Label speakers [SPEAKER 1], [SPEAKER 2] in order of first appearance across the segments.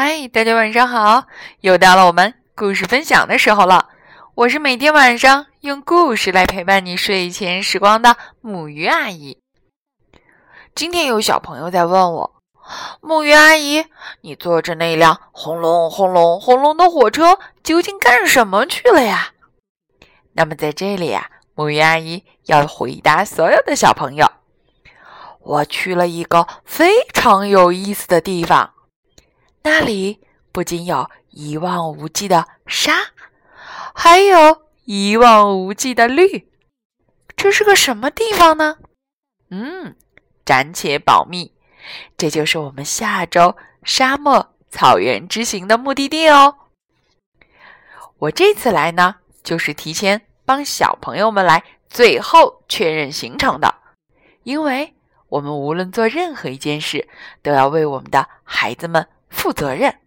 [SPEAKER 1] 嗨，大家晚上好！又到了我们故事分享的时候了。我是每天晚上用故事来陪伴你睡前时光的木鱼阿姨。今天有小朋友在问我，木鱼阿姨，你坐着那辆轰隆轰隆轰隆的火车究竟干什么去了呀？那么在这里呀，木鱼阿姨要回答所有的小朋友：我去了一个非常有意思的地方。那里不仅有一望无际的沙，还有一望无际的绿。这是个什么地方呢？嗯，暂且保密。这就是我们下周沙漠草原之行的目的地哦。我这次来呢，就是提前帮小朋友们来最后确认行程的，因为我们无论做任何一件事，都要为我们的孩子们。负责任。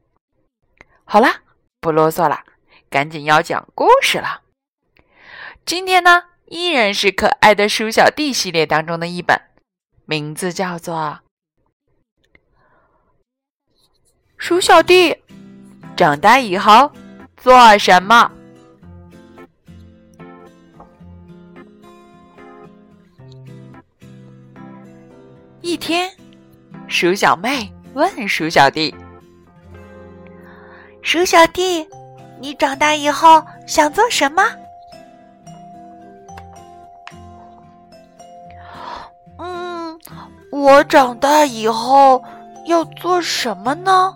[SPEAKER 1] 好啦，不啰嗦了，赶紧要讲故事了。今天呢，依然是可爱的鼠小弟系列当中的一本，名字叫做《鼠小弟长大以后做什么》。一天，鼠小妹问鼠小弟。
[SPEAKER 2] 鼠小弟，你长大以后想做什么？
[SPEAKER 3] 嗯，我长大以后要做什么呢？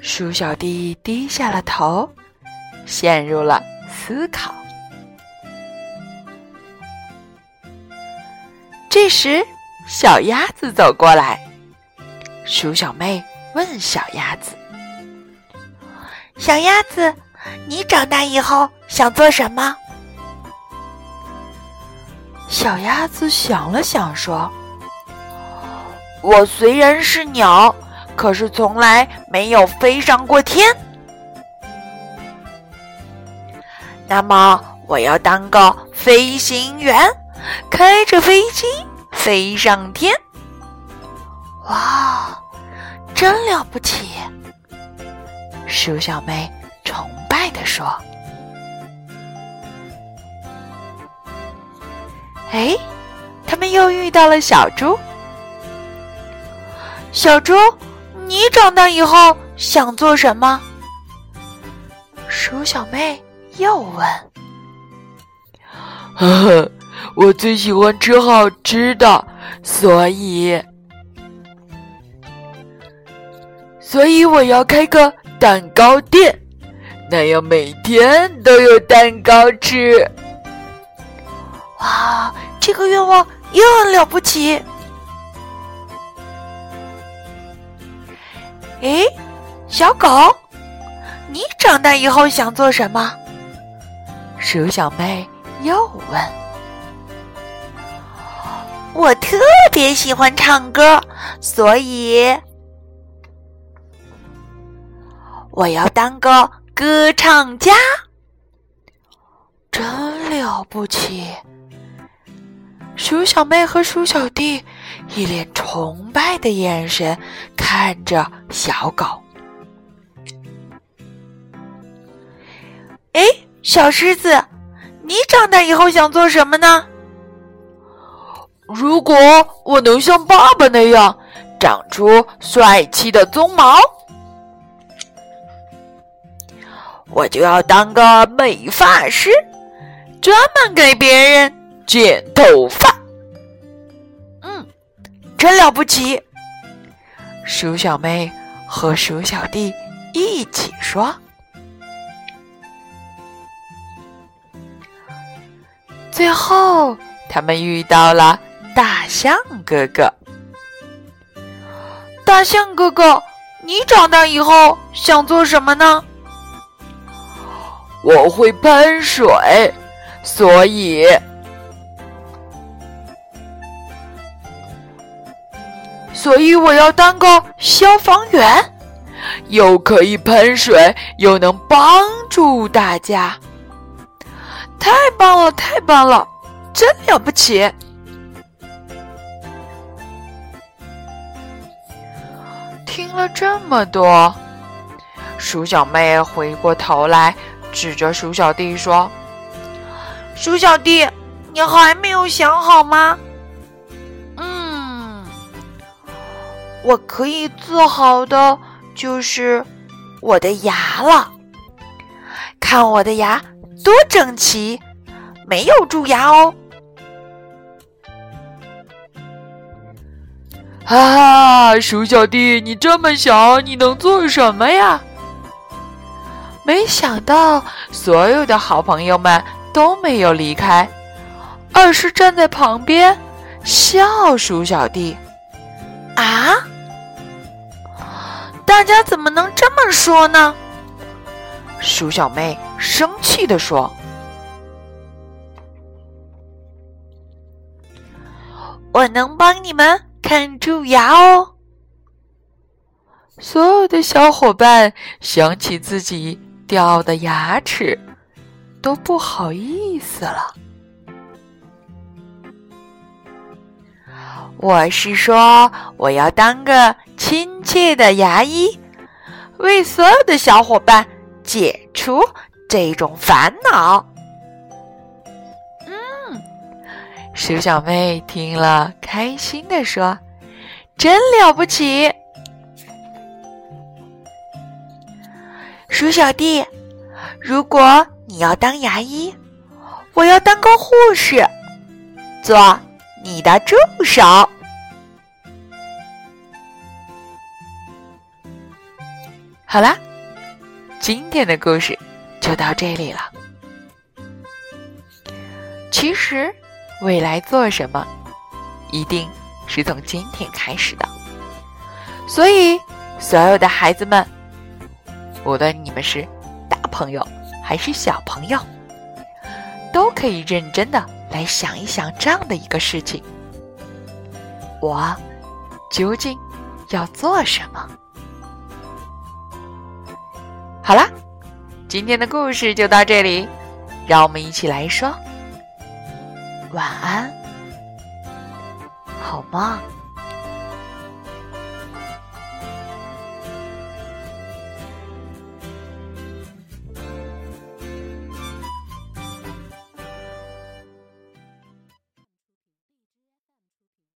[SPEAKER 1] 鼠小弟低下了头，陷入了思考。这时，小鸭子走过来，鼠小妹。问小鸭子：“
[SPEAKER 2] 小鸭子，你长大以后想做什么？”
[SPEAKER 3] 小鸭子想了想，说：“我虽然是鸟，可是从来没有飞上过天。那么，我要当个飞行员，开着飞机飞上天。”
[SPEAKER 2] 哇！真了不起，
[SPEAKER 1] 鼠小妹崇拜地说：“哎，他们又遇到了小猪。
[SPEAKER 3] 小猪，你长大以后想做什么？”
[SPEAKER 2] 鼠小妹又问：“
[SPEAKER 3] 呵呵，我最喜欢吃好吃的，所以……”所以我要开个蛋糕店，那样每天都有蛋糕吃。
[SPEAKER 2] 哇，这个愿望又很了不起！诶，小狗，你长大以后想做什么？
[SPEAKER 1] 鼠小妹又问。
[SPEAKER 2] 我特别喜欢唱歌，所以。我要当个歌唱家，
[SPEAKER 3] 真了不起！鼠小妹和鼠小弟一脸崇拜的眼神看着小狗。
[SPEAKER 2] 哎，小狮子，你长大以后想做什么呢？
[SPEAKER 3] 如果我能像爸爸那样长出帅气的鬃毛。我就要当个美发师，专门给别人剪头发。
[SPEAKER 2] 嗯，真了不起！
[SPEAKER 1] 鼠小妹和鼠小弟一起说。最后，他们遇到了大象哥哥。
[SPEAKER 3] 大象哥哥，你长大以后想做什么呢？我会喷水，所以，所以我要当个消防员，又可以喷水，又能帮助大家。太棒了，太棒了，真了不起！听了这么多，鼠小妹回过头来，指着鼠小弟说：“
[SPEAKER 2] 鼠小弟，你还没有想好吗？”“
[SPEAKER 3] 嗯，
[SPEAKER 2] 我可以自豪的就是我的牙了。看我的牙多整齐，没有蛀牙哦。”
[SPEAKER 3] 啊，鼠小弟，你这么小，你能做什么呀？没想到，所有的好朋友们都没有离开，而是站在旁边笑鼠小弟。
[SPEAKER 2] 啊！大家怎么能这么说呢？
[SPEAKER 3] 鼠小妹生气地说：“
[SPEAKER 2] 我能帮你们。”看蛀牙哦！
[SPEAKER 3] 所有的小伙伴想起自己掉的牙齿，都不好意思了。
[SPEAKER 2] 我是说，我要当个亲切的牙医，为所有的小伙伴解除这种烦恼。
[SPEAKER 3] 嗯鼠小妹听了，开心的说：“真了不起！”
[SPEAKER 2] 鼠小弟，如果你要当牙医，我要当个护士，做你的助手。
[SPEAKER 3] 好啦，今天的故事就到这里了。其实。未来做什么，一定是从今天开始的。所以，所有的孩子们，无论你们是大朋友还是小朋友，都可以认真的来想一想这样的一个事情：我究竟要做什么？好啦，今天的故事就到这里，让我们一起来说。晚安，好梦。